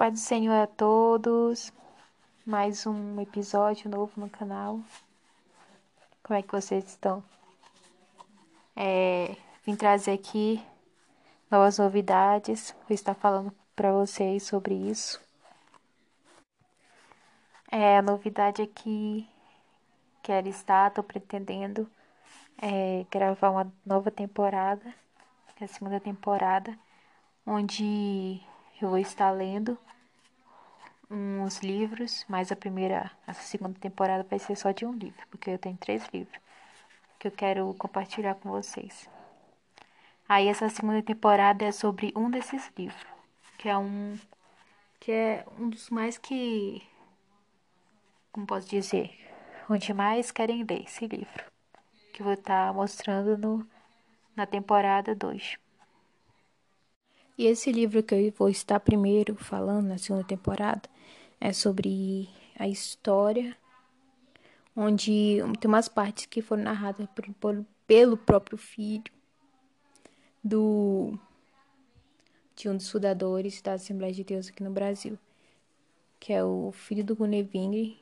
Paz do Senhor a todos. Mais um episódio novo no canal. Como é que vocês estão? É, vim trazer aqui novas novidades. Vou estar falando para vocês sobre isso. É, a novidade aqui quero estar, estou pretendendo é, gravar uma nova temporada, é a segunda temporada, onde eu vou estar lendo uns livros, mas a primeira, a segunda temporada vai ser só de um livro, porque eu tenho três livros que eu quero compartilhar com vocês. Aí essa segunda temporada é sobre um desses livros, que é um que é um dos mais que como posso dizer, onde mais querem ler esse livro, que eu vou estar mostrando no na temporada 2. E esse livro que eu vou estar primeiro falando na segunda temporada é sobre a história, onde tem umas partes que foram narradas por, por, pelo próprio filho do de um dos fundadores da Assembleia de Deus aqui no Brasil, que é o filho do Guneving,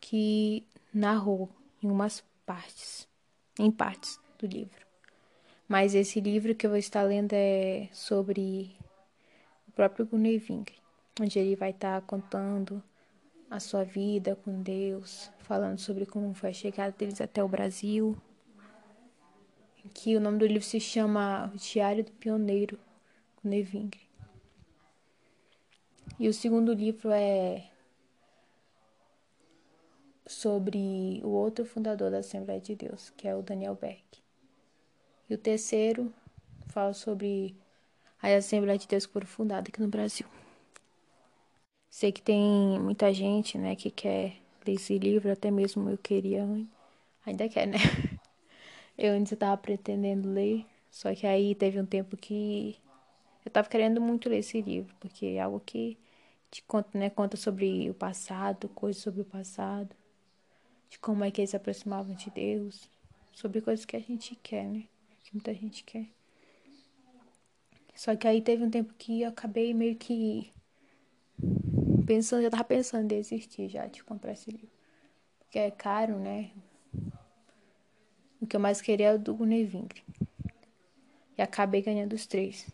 que narrou em umas partes, em partes do livro. Mas esse livro que eu vou estar lendo é sobre o próprio Guneving, onde ele vai estar contando a sua vida com Deus, falando sobre como foi a chegada deles até o Brasil. Que o nome do livro se chama O Diário do Pioneiro Guneving. E o segundo livro é sobre o outro fundador da Assembleia de Deus, que é o Daniel Beck. E o terceiro fala sobre a Assembleia de Deus que fundada aqui no Brasil. Sei que tem muita gente, né, que quer ler esse livro, até mesmo eu queria, ainda quer, né? Eu antes estava pretendendo ler, só que aí teve um tempo que eu estava querendo muito ler esse livro, porque é algo que te conta, né, conta sobre o passado, coisas sobre o passado, de como é que eles se aproximavam de Deus, sobre coisas que a gente quer, né? Que muita gente quer. Só que aí teve um tempo que eu acabei meio que pensando, já tava pensando em desistir já de comprar esse livro. Porque é caro, né? O que eu mais queria é o do Gunevingre. E acabei ganhando os três.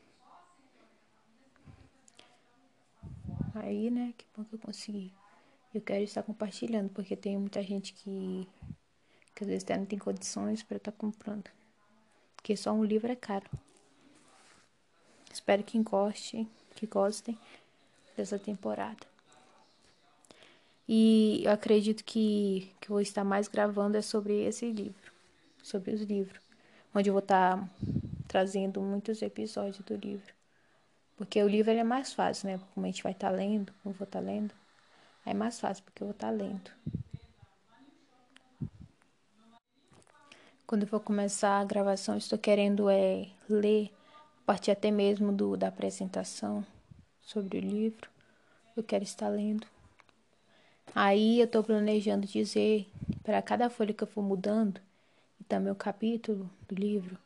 Aí, né, que bom que eu consegui. Eu quero estar compartilhando, porque tem muita gente que, que às vezes não tem condições para estar tá comprando porque só um livro é caro. Espero que gostem, que gostem dessa temporada. E eu acredito que que vou estar mais gravando é sobre esse livro, sobre os livros, onde eu vou estar trazendo muitos episódios do livro. Porque o livro é mais fácil, né? Como a gente vai estar lendo, como eu vou estar lendo, é mais fácil porque eu vou estar lendo. Quando eu for começar a gravação, estou querendo é ler a partir até mesmo do da apresentação sobre o livro. Eu quero estar lendo. Aí eu estou planejando dizer para cada folha que eu for mudando e também o capítulo do livro,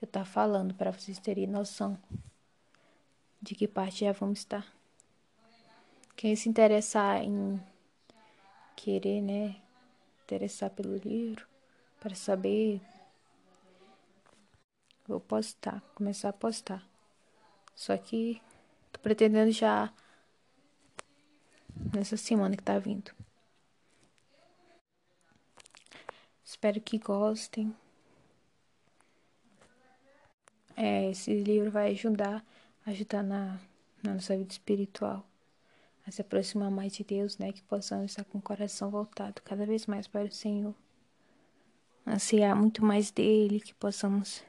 eu estar tá falando para vocês terem noção de que parte já vamos estar. Quem se interessar em querer, né, interessar pelo livro, para saber. Vou postar, começar a postar. Só que tô pretendendo já nessa semana que tá vindo. Espero que gostem. É, esse livro vai ajudar, ajudar na, na nossa vida espiritual a se aproximar mais de Deus, né? Que possamos estar com o coração voltado cada vez mais para o Senhor ansiar muito mais dele, que possamos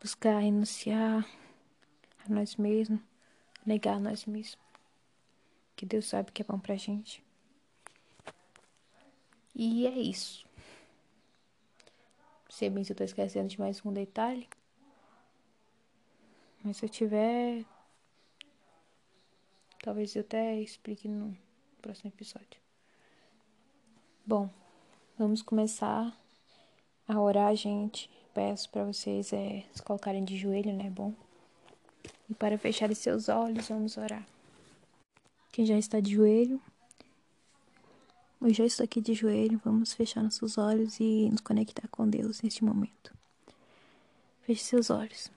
buscar renunciar a nós mesmos, negar a nós mesmos. Que Deus sabe que é bom pra gente. E é isso. Sei bem se eu tô esquecendo de mais um detalhe. Mas se eu tiver. Talvez eu até explique no próximo episódio. Bom, vamos começar a orar, gente. Peço para vocês é, se colocarem de joelho, né? Bom. E para fechar seus olhos, vamos orar. Quem já está de joelho, eu já estou aqui de joelho, vamos fechar nossos olhos e nos conectar com Deus neste momento. Feche seus olhos.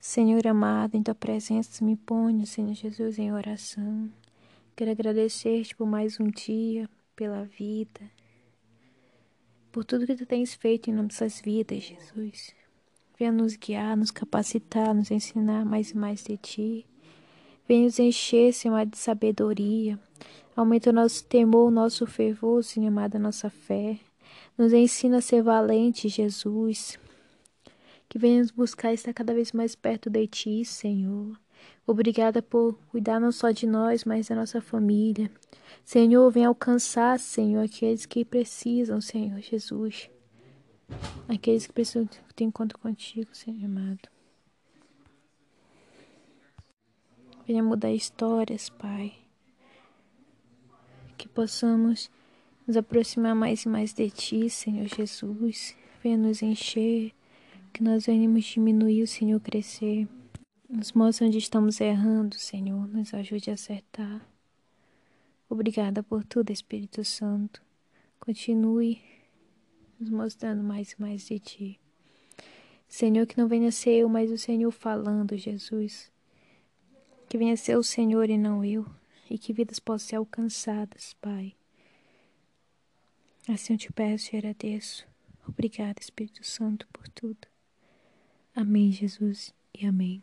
Senhor amado, em tua presença me ponho, Senhor Jesus, em oração. Quero agradecer-te por mais um dia, pela vida, por tudo que tu tens feito em nossas vidas, Jesus. Venha nos guiar, nos capacitar, nos ensinar mais e mais de ti. Venha nos encher, Senhor, de sabedoria. Aumenta o nosso temor, o nosso fervor, Senhor amado, a nossa fé. Nos ensina a ser valente, Jesus. Que venhamos buscar estar cada vez mais perto de Ti, Senhor. Obrigada por cuidar não só de nós, mas da nossa família. Senhor, vem alcançar, Senhor, aqueles que precisam, Senhor Jesus. Aqueles que precisam ter encontro contigo, Senhor amado. Venha mudar histórias, Pai. Que possamos nos aproximar mais e mais de Ti, Senhor Jesus. Venha nos encher que nós venhamos diminuir, o Senhor crescer. Nos mostre onde estamos errando, Senhor. Nos ajude a acertar. Obrigada por tudo, Espírito Santo. Continue nos mostrando mais e mais de Ti. Senhor, que não venha ser eu, mas o Senhor falando, Jesus. Que venha ser o Senhor e não eu. E que vidas possam ser alcançadas, Pai. Assim eu te peço e agradeço. Obrigada, Espírito Santo, por tudo. Amém, Jesus, e amém.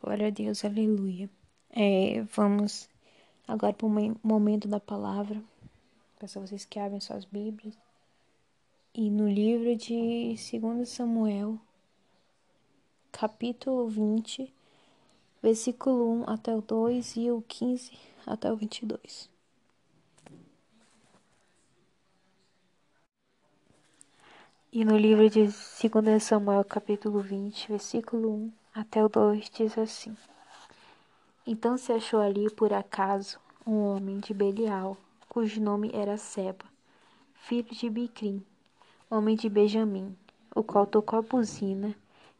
Glória a Deus, aleluia. É, vamos agora para o momento da palavra. Peço a vocês que abrem suas Bíblias. E no livro de 2 Samuel, capítulo 20, versículo 1 até o 2 e o 15 até o 22. E no livro de 2 Samuel, capítulo 20, versículo 1 até o 2, diz assim: Então se achou ali, por acaso, um homem de Belial, cujo nome era Seba, filho de Bicrim, homem de Benjamim, o qual tocou a buzina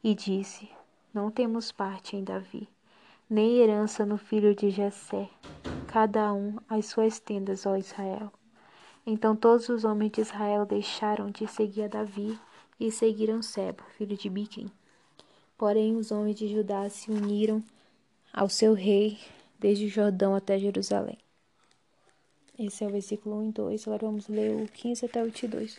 e disse: Não temos parte em Davi, nem herança no filho de Jessé, cada um as suas tendas, ó Israel. Então todos os homens de Israel deixaram de seguir a Davi e seguiram Seba, filho de Biquim. Porém, os homens de Judá se uniram ao seu rei desde Jordão até Jerusalém. Esse é o versículo 1 e 2. Agora vamos ler o 15 até o 22.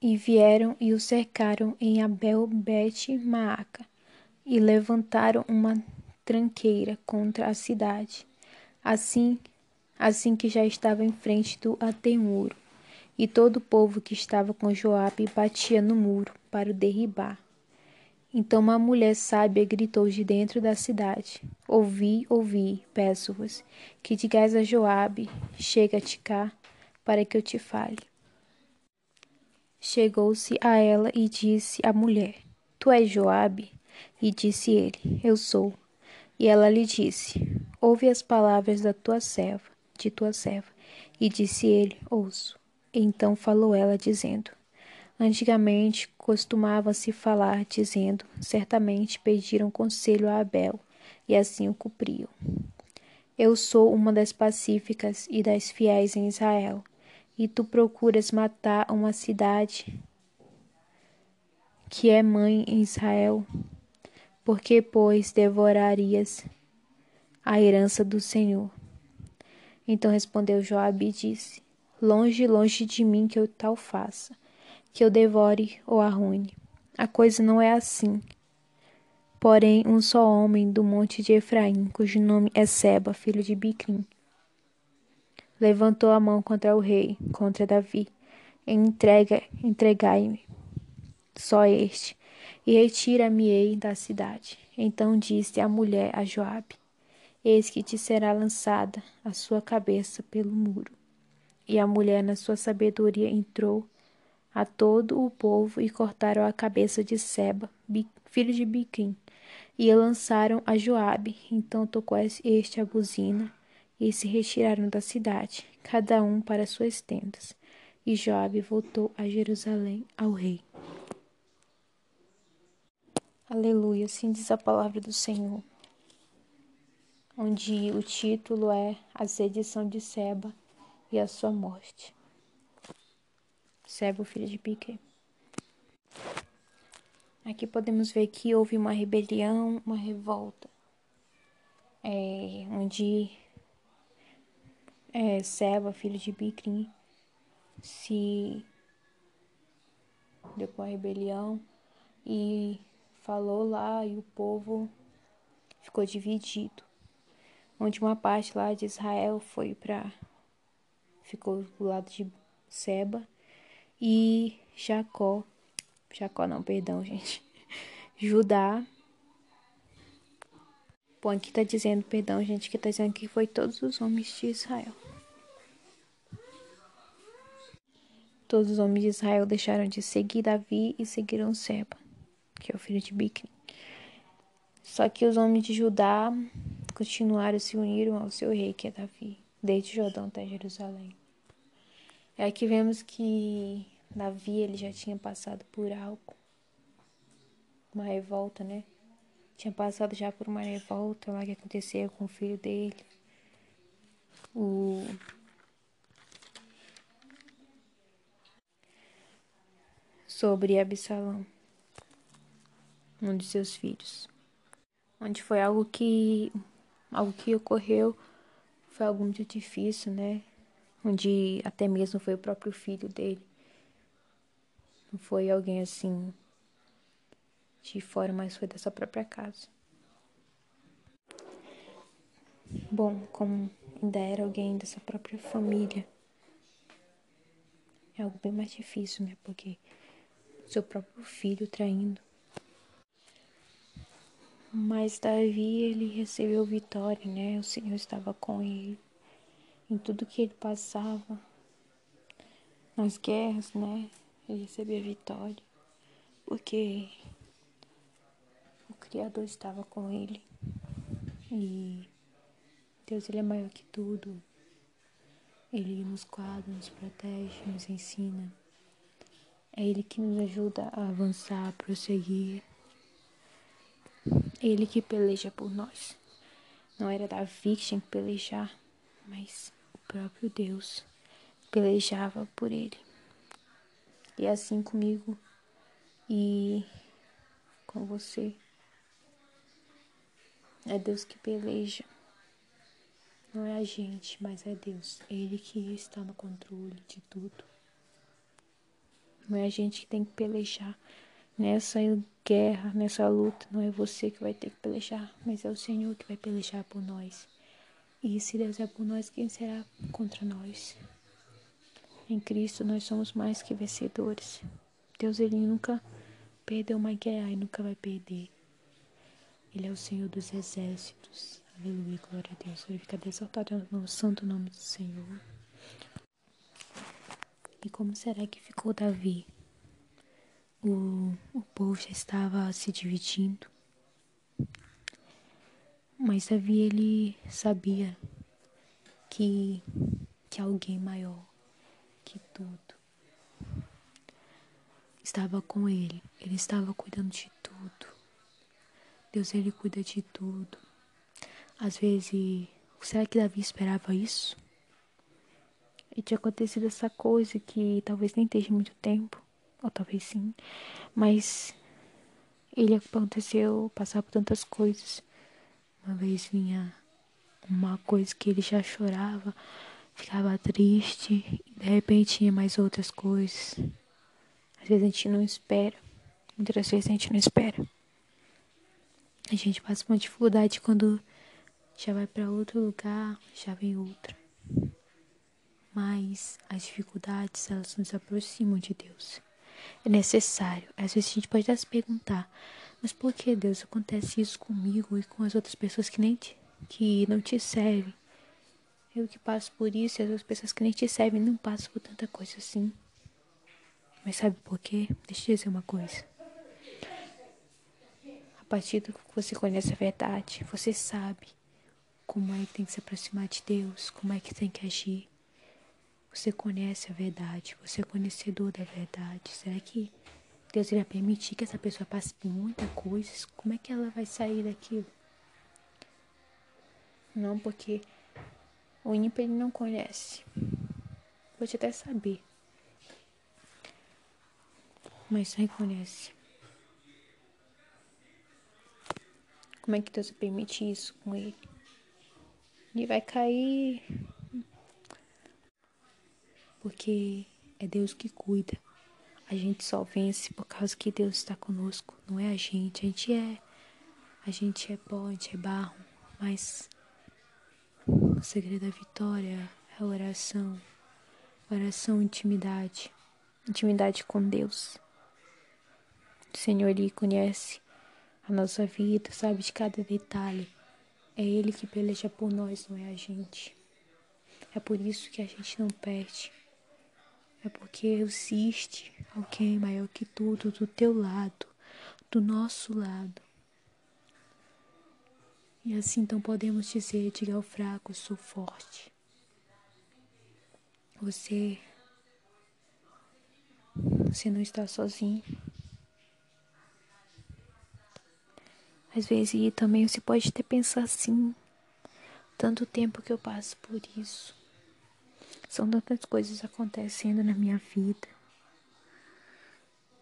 E vieram e o cercaram em Abel Bet Maaca e levantaram uma tranqueira contra a cidade. Assim assim que já estava em frente do atemuro, e todo o povo que estava com Joabe batia no muro para o derribar. Então uma mulher sábia gritou de dentro da cidade: Ouvi, ouvi, peço-vos, que digais a Joabe: Chega-te cá, para que eu te fale. Chegou-se a ela e disse à mulher: Tu és Joabe? E disse ele: Eu sou. E ela lhe disse: Ouve as palavras da tua serva de tua serva. E disse ele: Ouço. Então falou ela, dizendo: Antigamente costumava-se falar, dizendo: Certamente pediram conselho a Abel, e assim o cumpriam. Eu sou uma das pacíficas e das fiéis em Israel, e tu procuras matar uma cidade que é mãe em Israel. Porque, pois, devorarias a herança do Senhor? Então respondeu Joabe e disse: Longe, longe de mim que eu tal faça, que eu devore ou arruine. A coisa não é assim. Porém, um só homem do monte de Efraim, cujo nome é Seba, filho de Bicrim, levantou a mão contra o rei, contra Davi. Entrega, entregai-me só este, e retira-me-ei da cidade. Então disse a mulher a Joabe: Eis que te será lançada a sua cabeça pelo muro. E a mulher, na sua sabedoria, entrou a todo o povo e cortaram a cabeça de Seba, filho de Biquim, e lançaram a Joabe. Então tocou este a buzina e se retiraram da cidade, cada um para suas tendas. E Joabe voltou a Jerusalém ao rei. Aleluia, assim diz a palavra do Senhor, onde o título é A Sedição de Seba e a Sua Morte. Seba, o filho de Pique. Aqui podemos ver que houve uma rebelião, uma revolta, é, onde é, Seba, filho de Bicrim, se deu com a rebelião e falou lá e o povo ficou dividido. Onde uma parte lá de Israel foi para ficou do lado de Seba e Jacó, Jacó não, perdão, gente. Judá. Bom, aqui tá dizendo, perdão, gente, que tá dizendo que foi todos os homens de Israel. Todos os homens de Israel deixaram de seguir Davi e seguiram Seba que é o filho de Bicri. Só que os homens de Judá continuaram se uniram ao seu rei, que é Davi, desde Jordão até Jerusalém. É aqui vemos que Davi ele já tinha passado por algo, uma revolta, né? Tinha passado já por uma revolta lá que acontecia com o filho dele. O sobre Absalão um de seus filhos. Onde foi algo que algo que ocorreu foi algo muito difícil, né? Onde até mesmo foi o próprio filho dele. Não foi alguém assim de fora, mas foi dessa própria casa. Bom, como ainda era alguém dessa própria família, é algo bem mais difícil, né? Porque seu próprio filho traindo mas Davi, ele recebeu vitória, né? O Senhor estava com ele em tudo que ele passava, nas guerras, né? Ele recebia vitória, porque o Criador estava com ele. E Deus, ele é maior que tudo. Ele nos guarda, nos protege, nos ensina. É Ele que nos ajuda a avançar, a prosseguir. Ele que peleja por nós. Não era Davi que tinha que pelejar, mas próprio Deus pelejava por ele. E assim comigo e com você. É Deus que peleja. Não é a gente, mas é Deus. Ele que está no controle de tudo. Não é a gente que tem que pelejar nessa guerra, nessa luta, não é você que vai ter que pelejar, mas é o Senhor que vai pelejar por nós. E se Deus é por nós, quem será contra nós? Em Cristo nós somos mais que vencedores. Deus ele nunca perdeu uma guerra e nunca vai perder. Ele é o Senhor dos exércitos. Aleluia, glória a Deus. Glorificado exaltado no santo nome do Senhor. E como será que ficou Davi? o, o povo já estava se dividindo. Mas Davi ele sabia que, que alguém maior que tudo estava com ele. Ele estava cuidando de tudo. Deus ele cuida de tudo. Às vezes, será que Davi esperava isso? E tinha acontecido essa coisa que talvez nem esteja muito tempo ou talvez sim, mas ele aconteceu passar por tantas coisas. Uma vez vinha uma coisa que ele já chorava, ficava triste, e de repente tinha mais outras coisas. Às vezes a gente não espera, muitas vezes a gente não espera. A gente passa uma dificuldade quando já vai para outro lugar, já vem outra. Mas as dificuldades, elas nos aproximam de Deus é necessário. Às vezes a gente pode até se perguntar, mas por que Deus acontece isso comigo e com as outras pessoas que nem te, que não te servem? Eu que passo por isso e as outras pessoas que nem te servem não passam por tanta coisa assim. Mas sabe por quê? Deixa eu dizer uma coisa. A partir do que você conhece a verdade, você sabe como é que tem que se aproximar de Deus, como é que tem que agir. Você conhece a verdade, você é conhecedor da verdade. Será que Deus irá permitir que essa pessoa passe por muita coisa. Como é que ela vai sair daquilo? Não, porque o ímpio ele não conhece. Pode até saber. Mas não conhece. Como é que Deus permite isso com ele? Ele vai cair. Porque é Deus que cuida. A gente só vence por causa que Deus está conosco, não é a gente. A gente é a gente é pó, a gente é barro, mas o segredo da vitória é a oração. Oração, intimidade. Intimidade com Deus. O Senhor Ele conhece a nossa vida, sabe de cada detalhe. É Ele que peleja por nós, não é a gente. É por isso que a gente não perde. É porque existe alguém maior que tudo do teu lado, do nosso lado. E assim então podemos dizer: diga ao fraco, sou forte. Você. Você não está sozinho. Às vezes também você pode até pensar assim, tanto tempo que eu passo por isso. São tantas coisas acontecendo na minha vida.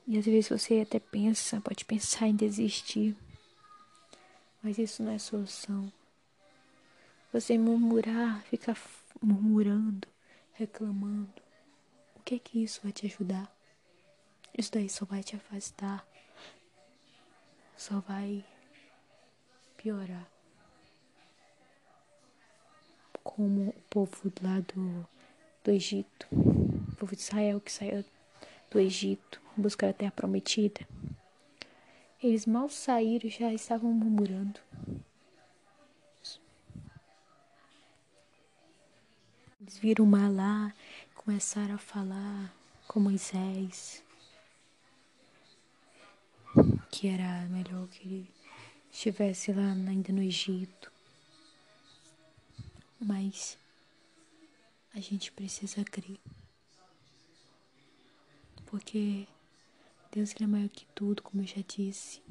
E às vezes você até pensa, pode pensar em desistir. Mas isso não é solução. Você murmurar, ficar murmurando, reclamando. O que é que isso vai te ajudar? Isso daí só vai te afastar. Só vai piorar. Como o povo lá do, do Egito, o povo de Israel que saiu do Egito buscar a terra prometida. Eles mal saíram já estavam murmurando. Eles viram o mar lá, começaram a falar com Moisés que era melhor que ele estivesse lá ainda no Egito. Mas a gente precisa crer. Porque Deus ele é maior que tudo, como eu já disse.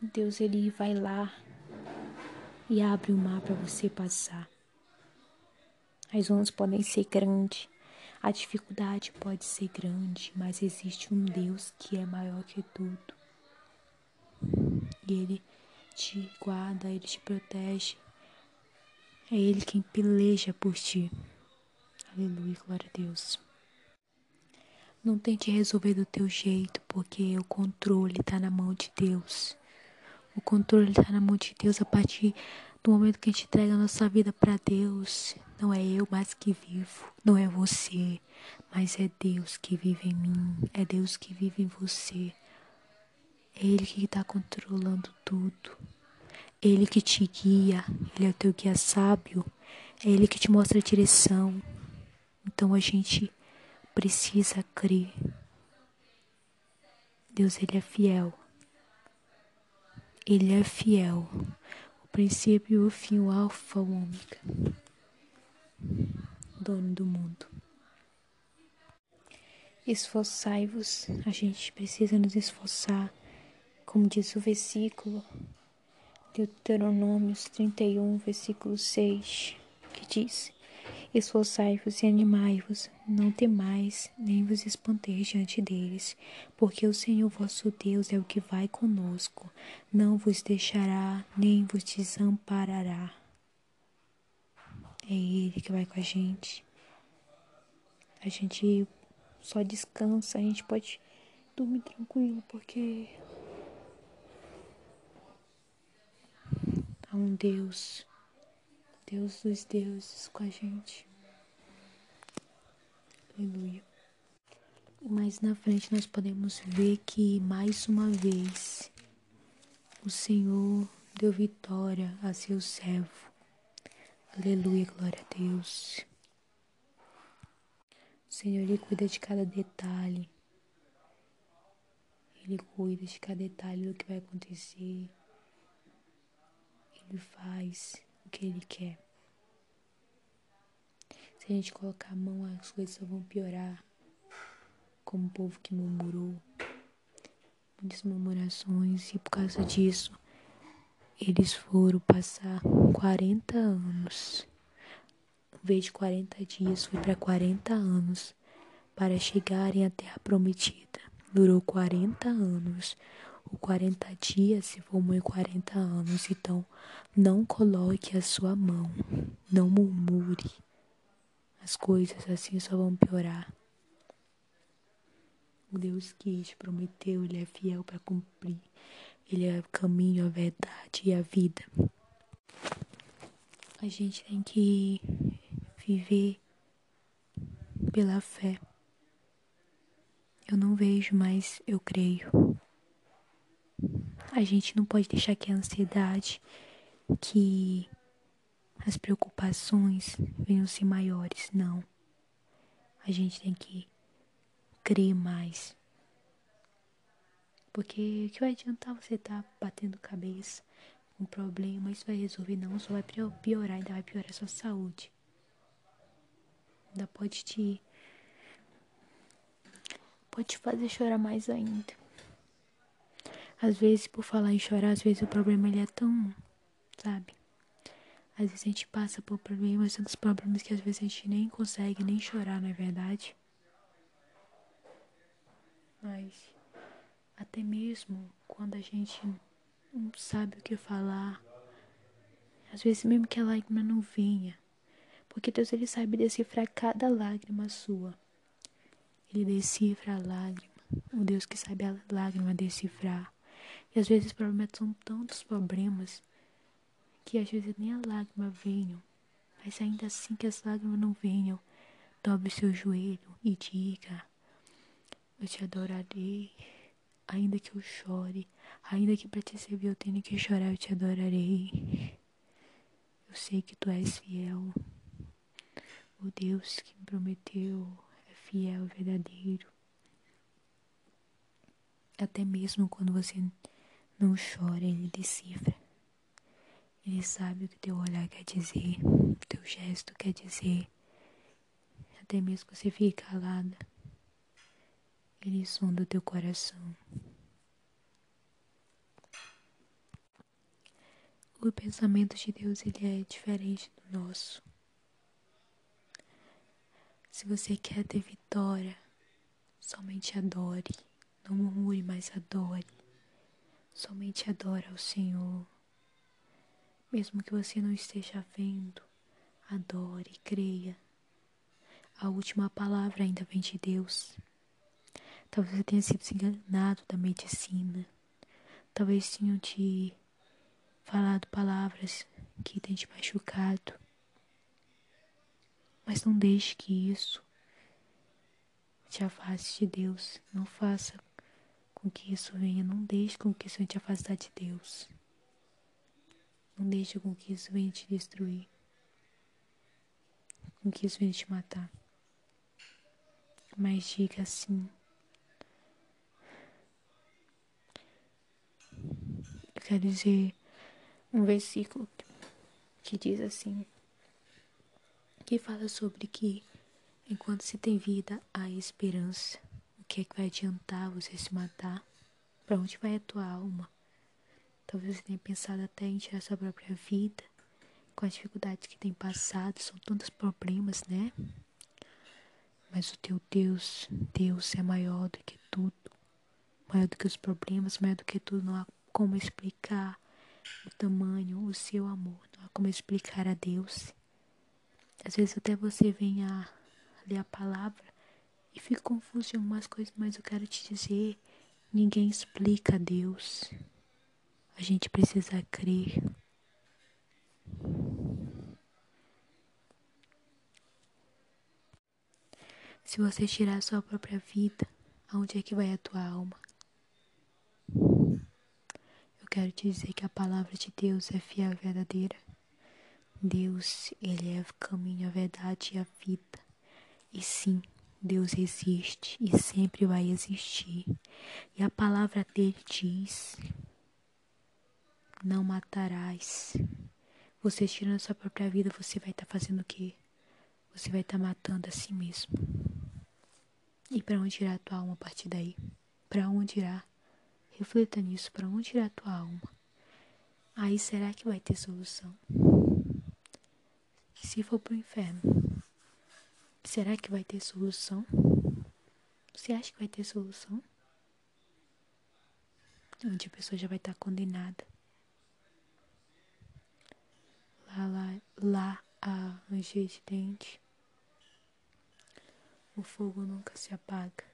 Deus ele vai lá e abre o mar para você passar. As ondas podem ser grandes, a dificuldade pode ser grande, mas existe um Deus que é maior que tudo. E Ele te guarda, Ele te protege. É Ele quem peleja por ti. Aleluia, glória a Deus. Não tente resolver do teu jeito, porque o controle está na mão de Deus. O controle está na mão de Deus a partir do momento que a gente entrega a nossa vida para Deus. Não é eu mais que vivo, não é você, mas é Deus que vive em mim, é Deus que vive em você. É Ele que está controlando tudo. Ele que te guia, Ele é o teu guia sábio, é Ele que te mostra a direção. Então a gente precisa crer. Deus, Ele é fiel. Ele é fiel. O princípio, o fim, o alfa, o ômega. Dono do mundo. Esforçai-vos. A gente precisa nos esforçar como diz o versículo, Deuteronômios 31, versículo 6, que diz: Esforçai-vos e animai-vos, não temais, nem vos espanteis diante deles, porque o Senhor vosso Deus é o que vai conosco, não vos deixará, nem vos desamparará. É Ele que vai com a gente. A gente só descansa, a gente pode dormir tranquilo, porque um Deus, Deus dos deuses com a gente. Aleluia. Mais na frente nós podemos ver que mais uma vez o Senhor deu vitória a seu servo. Aleluia, glória a Deus. O Senhor, Ele cuida de cada detalhe. Ele cuida de cada detalhe do que vai acontecer. Ele faz o que Ele quer. Se a gente colocar a mão, as coisas só vão piorar. como o povo que murmurou, muitas murmurações, e por causa disso eles foram passar 40 anos. Em vez de 40 dias, foi para 40 anos para chegarem à terra prometida. Durou 40 anos. O 40 dias se formou em 40 anos. Então, não coloque a sua mão. Não murmure. As coisas assim só vão piorar. O Deus que te prometeu, Ele é fiel para cumprir. Ele é o caminho, a verdade e a vida. A gente tem que viver pela fé. Eu não vejo, mas eu creio. A gente não pode deixar que a ansiedade, que as preocupações venham ser maiores, não. A gente tem que crer mais. Porque o que vai adiantar você estar tá batendo cabeça com um problema? Isso vai resolver, não. Só vai piorar, ainda vai piorar a sua saúde. Ainda pode te. Pode te fazer chorar mais ainda. Às vezes, por falar em chorar, às vezes o problema ele é tão. Sabe? Às vezes a gente passa por problemas, tantos problemas que às vezes a gente nem consegue nem chorar, não é verdade? Mas até mesmo quando a gente não sabe o que falar, às vezes mesmo que a lágrima não venha, porque Deus ele sabe decifrar cada lágrima sua. Ele decifra a lágrima, o Deus que sabe a lágrima decifrar. E às vezes problemas são tantos problemas que às vezes nem a lágrima venham, mas ainda assim que as lágrimas não venham, dobre seu joelho e diga: Eu te adorarei. Ainda que eu chore, ainda que para te servir eu tenha que chorar, eu te adorarei. Eu sei que tu és fiel. O Deus que me prometeu é fiel, verdadeiro. Até mesmo quando você não chora, ele decifra. Ele sabe o que teu olhar quer dizer, o teu gesto quer dizer. Até mesmo que você fique calada. Ele sonda o teu coração. O pensamento de Deus ele é diferente do nosso. Se você quer ter vitória, somente adore. Não murmure, mas adore. Somente adore ao Senhor. Mesmo que você não esteja vendo, adore, creia. A última palavra ainda vem de Deus. Talvez você tenha sido enganado da medicina. Talvez tenham te falado palavras que tenham te machucado. Mas não deixe que isso te afaste de Deus. Não faça com que isso venha. Não deixe com que isso venha te afastar de Deus. Não deixe com que isso venha te destruir. Com que isso venha te matar. Mas diga assim. quer dizer um versículo que diz assim, que fala sobre que enquanto se tem vida há esperança. Que é que vai adiantar você se matar? Para onde vai a tua alma? Talvez você tenha pensado até em tirar sua própria vida, com as dificuldades que tem passado, são tantos problemas, né? Mas o teu Deus, Deus é maior do que tudo, maior do que os problemas, maior do que tudo, não há como explicar o tamanho, o seu amor, não há como explicar a Deus. Às vezes até você vem a ler a palavra e fica confuso em algumas coisas, mas eu quero te dizer, ninguém explica a Deus. A gente precisa crer. Se você tirar a sua própria vida, aonde é que vai a tua alma? quero te dizer que a palavra de Deus é fiel e verdadeira. Deus, Ele é o caminho, a verdade e a vida. E sim, Deus existe e sempre vai existir. E a palavra dele diz: Não matarás. Você tirando a sua própria vida, você vai estar tá fazendo o quê? Você vai estar tá matando a si mesmo. E para onde irá a tua alma a partir daí? Para onde irá? Reflita nisso, para onde irá a tua alma? Aí será que vai ter solução? Se for pro inferno, será que vai ter solução? Você acha que vai ter solução? Onde a pessoa já vai estar condenada. Lá, lá, lá a ranger de dente. O fogo nunca se apaga.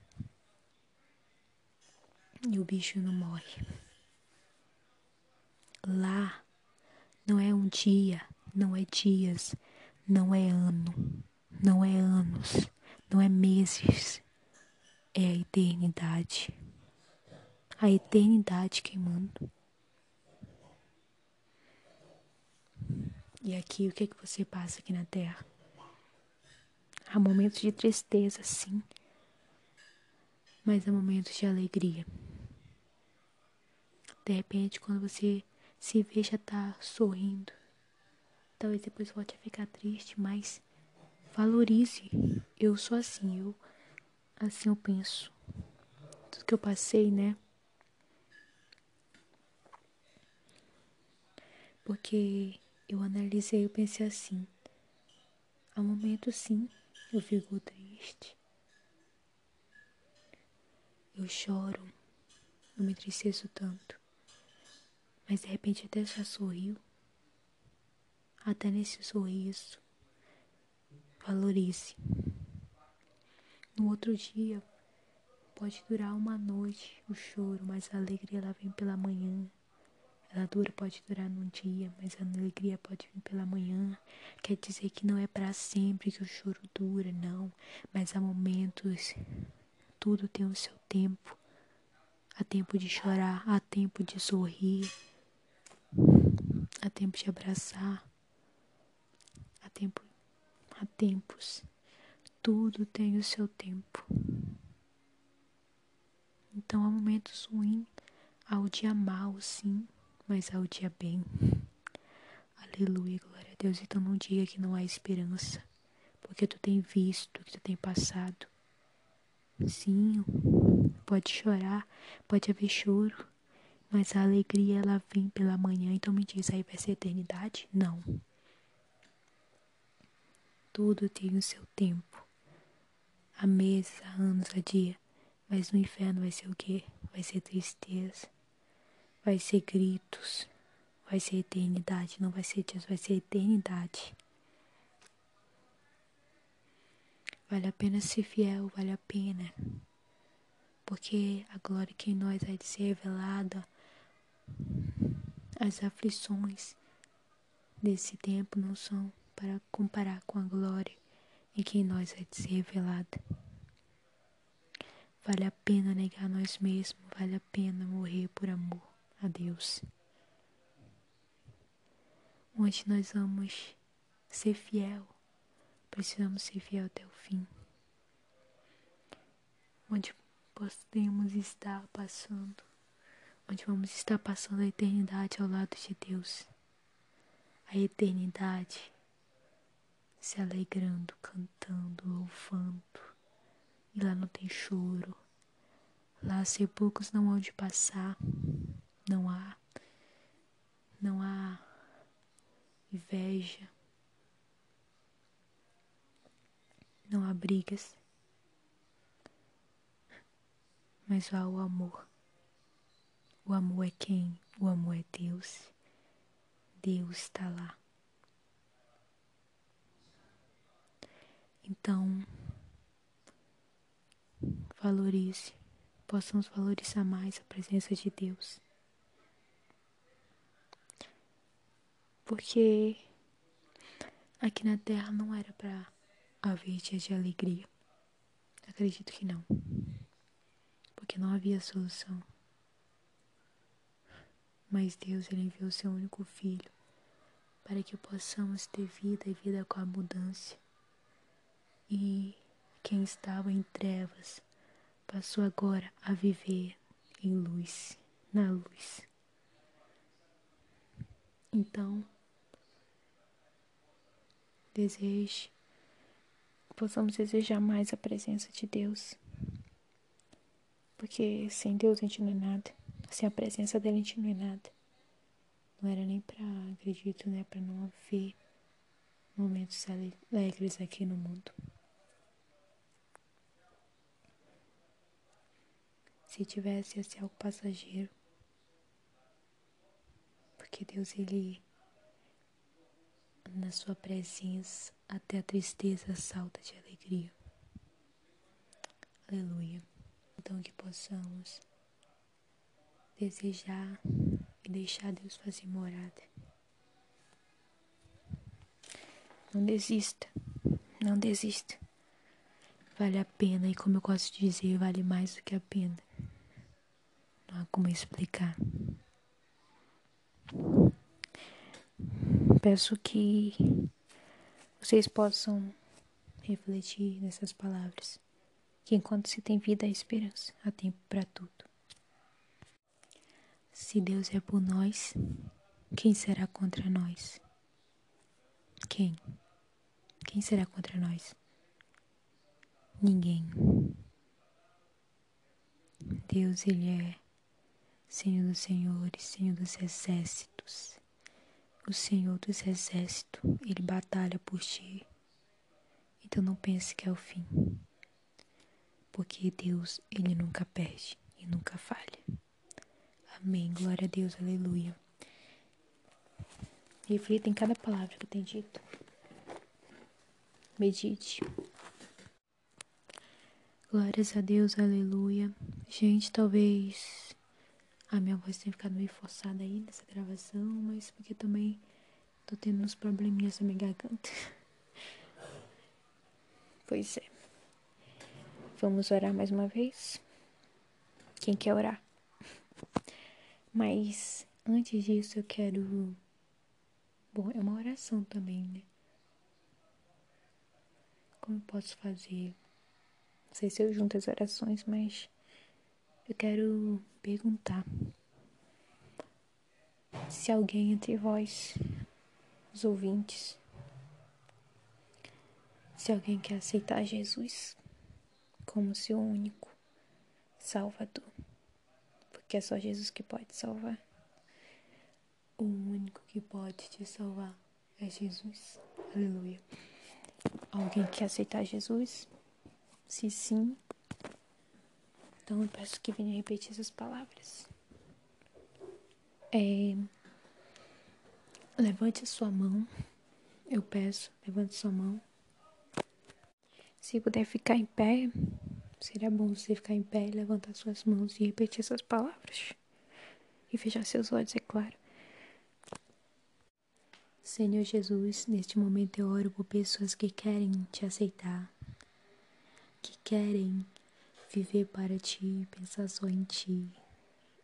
E o bicho não morre. Lá não é um dia, não é dias, não é ano, não é anos, não é meses, é a eternidade. A eternidade queimando. E aqui, o que é que você passa aqui na Terra? Há momentos de tristeza, sim, mas há momentos de alegria. De repente, quando você se vê já tá sorrindo, talvez depois volte a ficar triste, mas valorize. Eu sou assim, eu assim eu penso. Tudo que eu passei, né? Porque eu analisei, eu pensei assim. Há momentos sim, eu fico triste. Eu choro, eu me entristeço tanto. Mas de repente até já sorriu até nesse sorriso. Valorize. No outro dia, pode durar uma noite o choro, mas a alegria ela vem pela manhã. Ela dura, pode durar num dia, mas a alegria pode vir pela manhã. Quer dizer que não é para sempre que o choro dura, não. Mas há momentos, tudo tem o seu tempo. Há tempo de chorar, há tempo de sorrir, há tempo de abraçar, tempo, há tempos. Tudo tem o seu tempo. Então há momentos ruins, há o dia mal, sim, mas há o dia bem. Aleluia, glória a Deus. Então não diga que não há esperança, porque tu tem visto, que tu tem passado. Sim, pode chorar, pode haver choro, mas a alegria ela vem pela manhã. Então me diz, aí vai ser eternidade? Não. Tudo tem o seu tempo. Há meses, há anos, há dia. Mas no inferno vai ser o quê? Vai ser tristeza. Vai ser gritos. Vai ser eternidade. Não vai ser dias, vai ser eternidade. Vale a pena ser fiel, vale a pena. Porque a glória que em nós vai ser revelada, as aflições desse tempo não são para comparar com a glória em que em nós é de ser revelada. Vale a pena negar nós mesmos, vale a pena morrer por amor a Deus. Onde nós vamos ser fiel, precisamos ser fiel até o fim. Onde podemos estar passando, onde vamos estar passando a eternidade ao lado de Deus. A eternidade se alegrando, cantando, louvando. E lá não tem choro. Lá sepulcros não há de passar. Não há. Não há inveja. Não há brigas. Mas há o amor. O amor é quem? O amor é Deus. Deus está lá. Então, valorize, possamos valorizar mais a presença de Deus. Porque aqui na terra não era para haver dias de alegria. Acredito que não. Porque não havia solução. Mas Deus ele enviou seu único filho para que possamos ter vida e vida com abundância e quem estava em trevas passou agora a viver em luz, na luz. Então, deseje, possamos desejar mais a presença de Deus, porque sem Deus a gente não é nada. Sem a presença dele a gente não é nada. Não era nem pra, acredito, né, pra não haver momentos alegres aqui no mundo. Se tivesse, ia ser algo passageiro. Porque Deus, Ele, na Sua presença, até a tristeza salta de alegria. Aleluia. Então, que possamos desejar e deixar Deus fazer morada. Não desista, não desista. Vale a pena e, como eu gosto de dizer, vale mais do que a pena. Não há como explicar. Peço que vocês possam refletir nessas palavras. Que enquanto se tem vida, há esperança, há tempo para tudo. Se Deus é por nós, quem será contra nós? Quem? Quem será contra nós? Ninguém. Deus, Ele é Senhor dos Senhores, Senhor dos Exércitos. O Senhor dos Exércitos, Ele batalha por ti. Então não pense que é o fim. Porque Deus, Ele nunca perde e nunca falha. Amém. Glória a Deus. Aleluia. Reflita em cada palavra que tem dito. Medite. Glórias a Deus, aleluia. Gente, talvez a minha voz tenha ficado meio forçada aí nessa gravação, mas porque também tô tendo uns probleminhas na minha garganta. Pois é. Vamos orar mais uma vez? Quem quer orar? Mas antes disso eu quero. Bom, é uma oração também, né? Como eu posso fazer? Não sei se eu junto as orações, mas eu quero perguntar se alguém entre vós, os ouvintes, se alguém quer aceitar Jesus como seu único Salvador, porque é só Jesus que pode salvar. O único que pode te salvar é Jesus. Aleluia. Alguém quer aceitar Jesus? Se sim, então eu peço que venha repetir essas palavras. É, levante a sua mão. Eu peço, levante sua mão. Se puder ficar em pé, seria bom você ficar em pé, levantar suas mãos e repetir essas palavras. E fechar seus olhos, é claro. Senhor Jesus, neste momento eu oro por pessoas que querem te aceitar, que querem viver para ti, pensar só em ti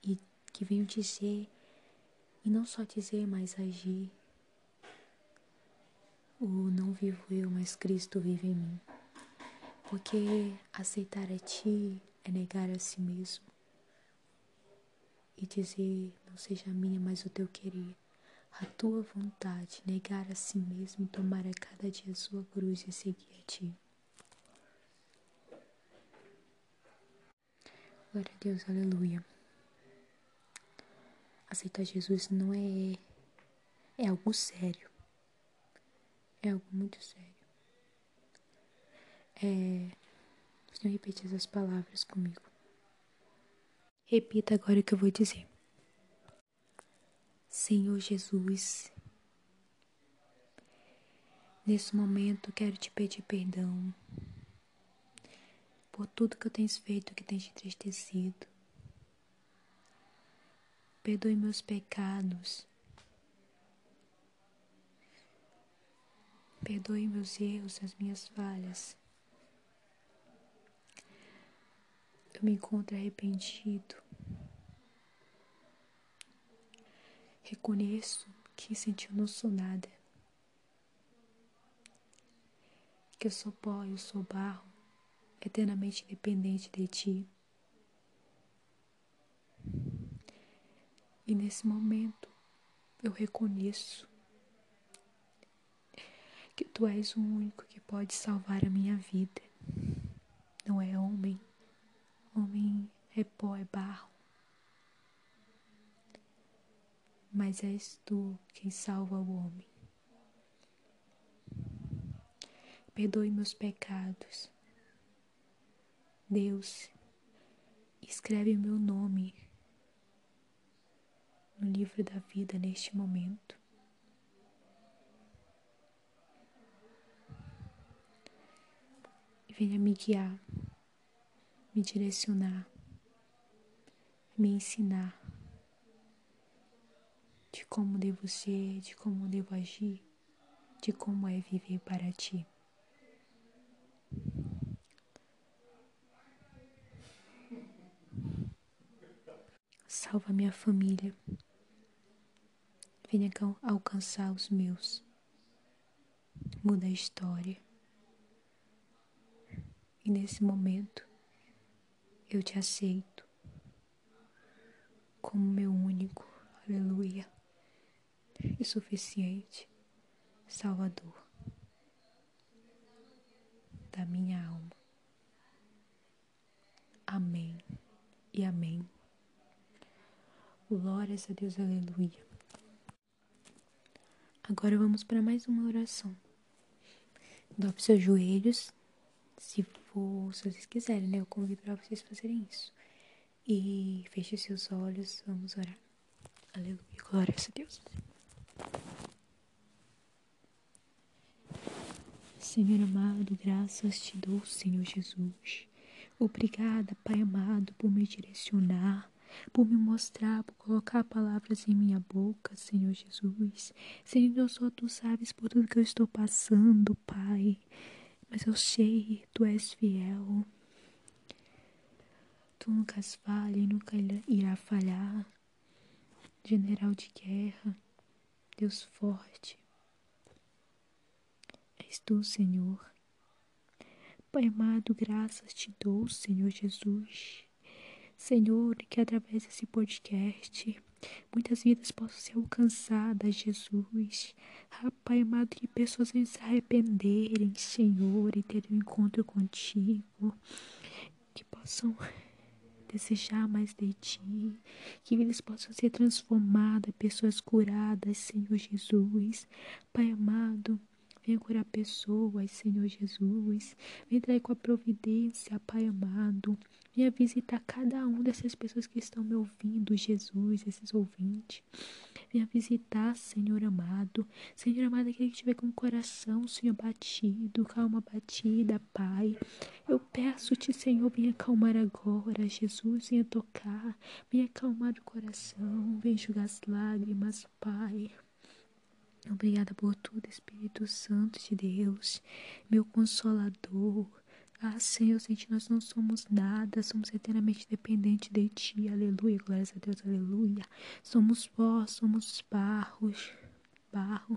e que venham dizer, e não só dizer, mas agir. O não vivo eu, mas Cristo vive em mim. Porque aceitar a ti é negar a si mesmo e dizer, não seja a minha, mas o teu querer a tua vontade, negar a si mesmo e tomar a cada dia a sua cruz e seguir a ti. Glória a Deus, aleluia. Aceitar Jesus não é é algo sério. É algo muito sério. É, não repete essas palavras comigo. Repita agora o que eu vou dizer. Senhor Jesus, nesse momento quero te pedir perdão por tudo que eu tenho feito que tem te entristecido. Perdoe meus pecados. Perdoe meus erros, as minhas falhas. Eu me encontro arrependido. Reconheço que senti eu não sou nada. Que eu sou pó, eu sou barro, eternamente dependente de ti. E nesse momento eu reconheço que tu és o único que pode salvar a minha vida. Não é homem. Homem é pó, é barro. Mas és tu quem salva o homem. Perdoe meus pecados. Deus, escreve meu nome no livro da vida neste momento. venha me guiar, me direcionar, me ensinar de como devo ser, de como devo agir, de como é viver para ti. Salva minha família. Venha alcançar os meus. Muda a história. E nesse momento eu te aceito como meu único, aleluia, e suficiente Salvador da minha alma. Amém e amém. Glórias a Deus, aleluia. Agora vamos para mais uma oração. Dobre seus joelhos se for, se vocês quiserem, né? Eu convido para vocês fazerem isso. E feche seus olhos, vamos orar. Aleluia, glória a Deus. Senhor amado, graças te dou, Senhor Jesus. Obrigada, Pai amado, por me direcionar, por me mostrar, por colocar palavras em minha boca, Senhor Jesus. Senhor, só tu sabes por tudo que eu estou passando, Pai mas eu sei, tu és fiel. Tu nunca falha e nunca irá falhar. General de guerra, Deus forte, és tu, Senhor. Pai amado, graças te dou, Senhor Jesus. Senhor, que através desse podcast muitas vidas possam ser alcançadas, Jesus. Ah, Pai amado, que pessoas venham se arrependerem, Senhor, e terem um encontro contigo. Que possam desejar mais de ti, que vidas possam ser transformadas, pessoas curadas, Senhor Jesus. Pai amado, venha curar pessoas, Senhor Jesus. Venha trazer com a providência, Pai amado. Venha visitar cada uma dessas pessoas que estão me ouvindo, Jesus, esses ouvintes. Venha visitar, Senhor amado. Senhor amado, aquele que estiver com o coração, Senhor, batido, calma batida, Pai. Eu peço-te, Senhor, venha acalmar agora, Jesus, venha tocar, venha acalmar o coração, venha enxugar as lágrimas, Pai. Obrigada por tudo, Espírito Santo de Deus, meu consolador. Ah, Senhor, sem ti nós não somos nada, somos eternamente dependentes de ti. Aleluia, glórias a Deus, aleluia. Somos pó, somos barros, barro.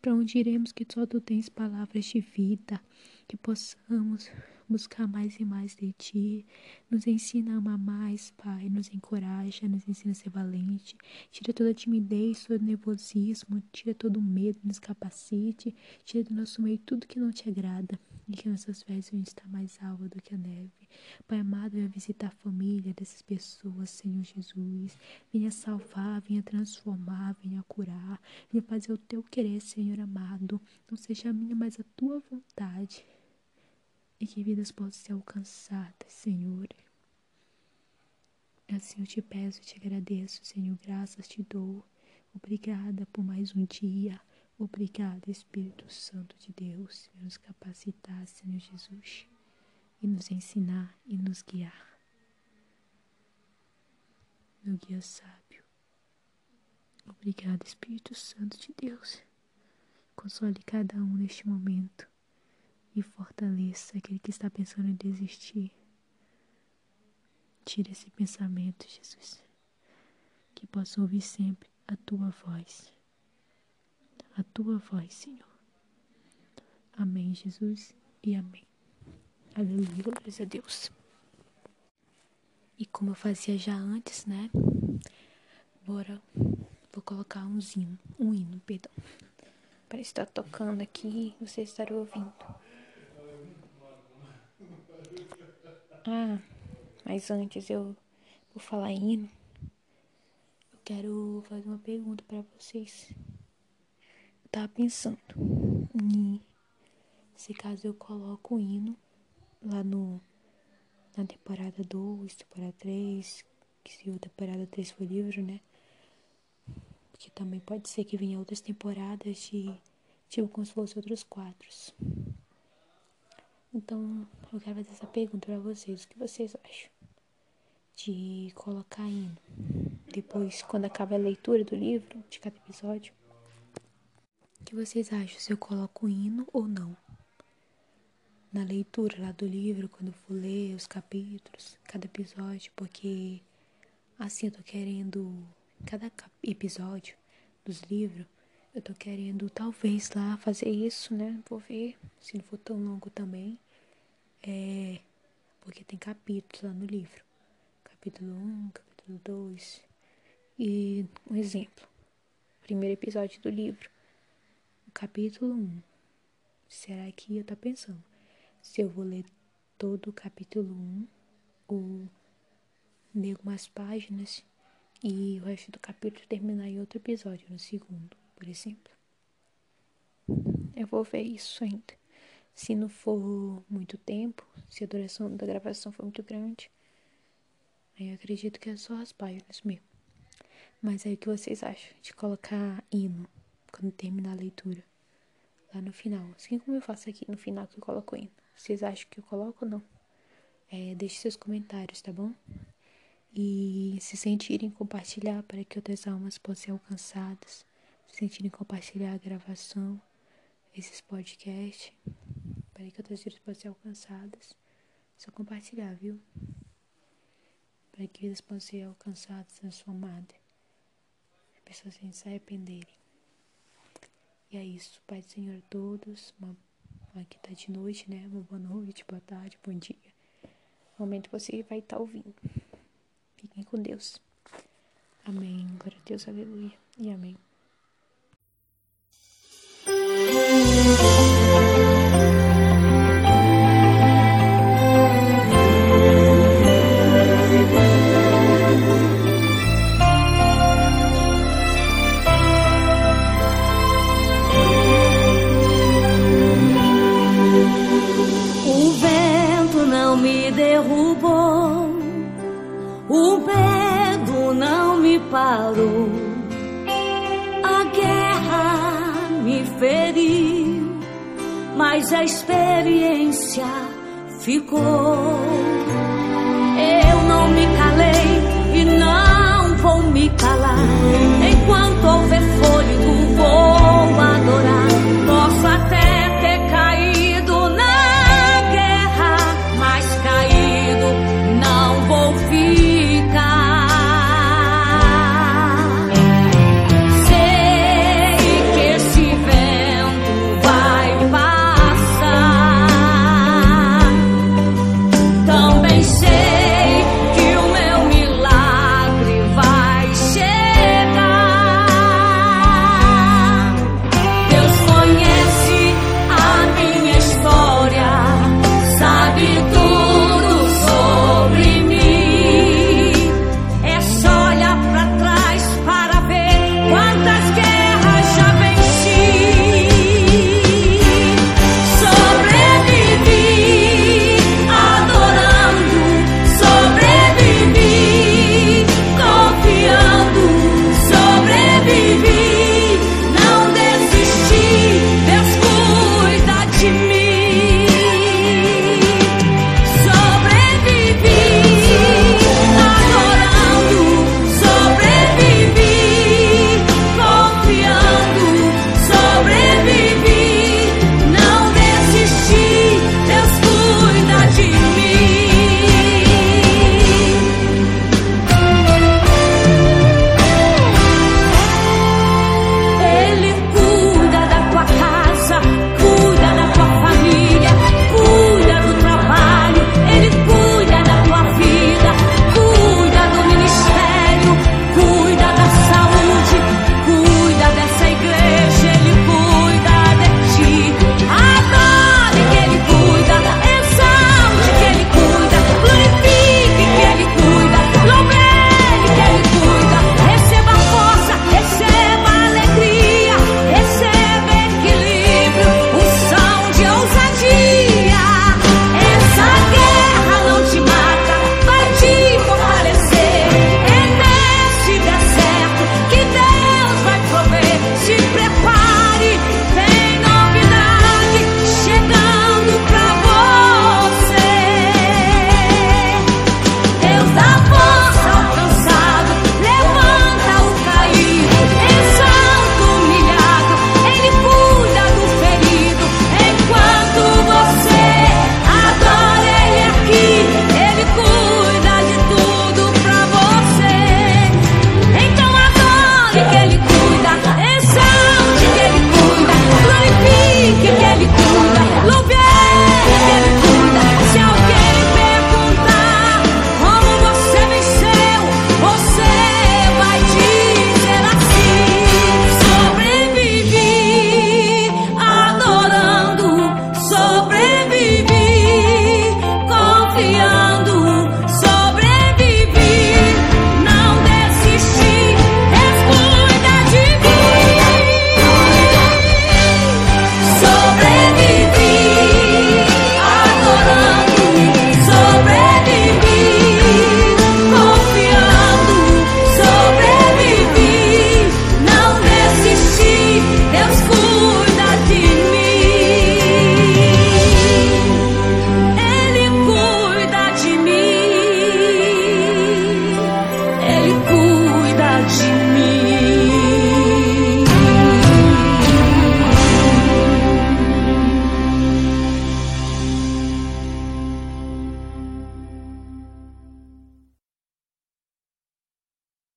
Para onde iremos que só tu tens palavras de vida, que possamos buscar mais e mais de Ti. Nos ensina a amar mais, Pai. Nos encoraja, nos ensina a ser valente. Tira toda a timidez, todo o nervosismo, tira todo o medo, nos capacite. Tira do nosso meio tudo que não te agrada. E que nossas fés venham estar mais alta do que a neve. Pai amado, venha visitar a família dessas pessoas, Senhor Jesus. Venha salvar, venha transformar, venha curar. Venha fazer o teu querer, Senhor amado. Não seja a minha, mas a tua vontade e que vidas possam ser alcançadas, Senhor. Assim eu te peço e te agradeço, Senhor, graças te dou. Obrigada por mais um dia. Obrigada, Espírito Santo de Deus, por nos capacitar, Senhor Jesus, e nos ensinar e nos guiar. Meu guia sábio. Obrigada, Espírito Santo de Deus. Console cada um neste momento e fortaleça aquele que está pensando em desistir. Tira esse pensamento, Jesus. Que possa ouvir sempre a tua voz. A tua voz, Senhor. Amém, Jesus, e amém. Aleluia, glórias a Deus. E como eu fazia já antes, né? Bora, vou colocar um hino, um hino, perdão. Para estar tocando aqui, você estará ouvindo. Ah, mas antes eu por falar hino, eu quero fazer uma pergunta para vocês. Tava pensando em se caso eu coloco o hino lá no na temporada 2, temporada 3, que se a temporada 3 foi livro, né? Porque também pode ser que venha outras temporadas de tipo como se fossem outros quadros. Então, eu quero fazer essa pergunta para vocês. O que vocês acham de colocar hino? Depois, quando acaba a leitura do livro, de cada episódio. O que vocês acham? Se eu coloco hino ou não? Na leitura lá do livro, quando eu for ler os capítulos, cada episódio, porque assim eu tô querendo, cada episódio dos livros, eu tô querendo talvez lá fazer isso, né? Vou ver se não for tão longo também. É. Porque tem capítulos lá no livro. Capítulo 1, capítulo 2. E um exemplo. Primeiro episódio do livro. Capítulo 1. Será que eu tô pensando? Se eu vou ler todo o capítulo 1 ou ler algumas páginas e o resto do capítulo terminar em outro episódio, no segundo por exemplo. Eu vou ver isso ainda. Se não for muito tempo, se a duração da gravação for muito grande, aí eu acredito que é só as páginas mesmo. Mas aí o que vocês acham de colocar hino quando terminar a leitura? Lá no final. Assim como eu faço aqui no final que eu coloco hino. Vocês acham que eu coloco ou não? É, deixe seus comentários, tá bom? E se sentirem compartilhar para que outras almas possam ser alcançadas sentirem compartilhar a gravação, esses podcasts, para que outras vidas possam ser alcançadas. Só compartilhar, viu? Para que vidas possam ser alcançadas, transformadas. As pessoas sem se arrependerem. E é isso. Pai do Senhor a todos. Uma, aqui tá de noite, né? Uma boa noite, boa tarde, bom dia. No momento que você vai estar tá ouvindo. Fiquem com Deus. Amém. Glória a Deus, aleluia. E amém. A experiência ficou. Eu não me calei e não vou me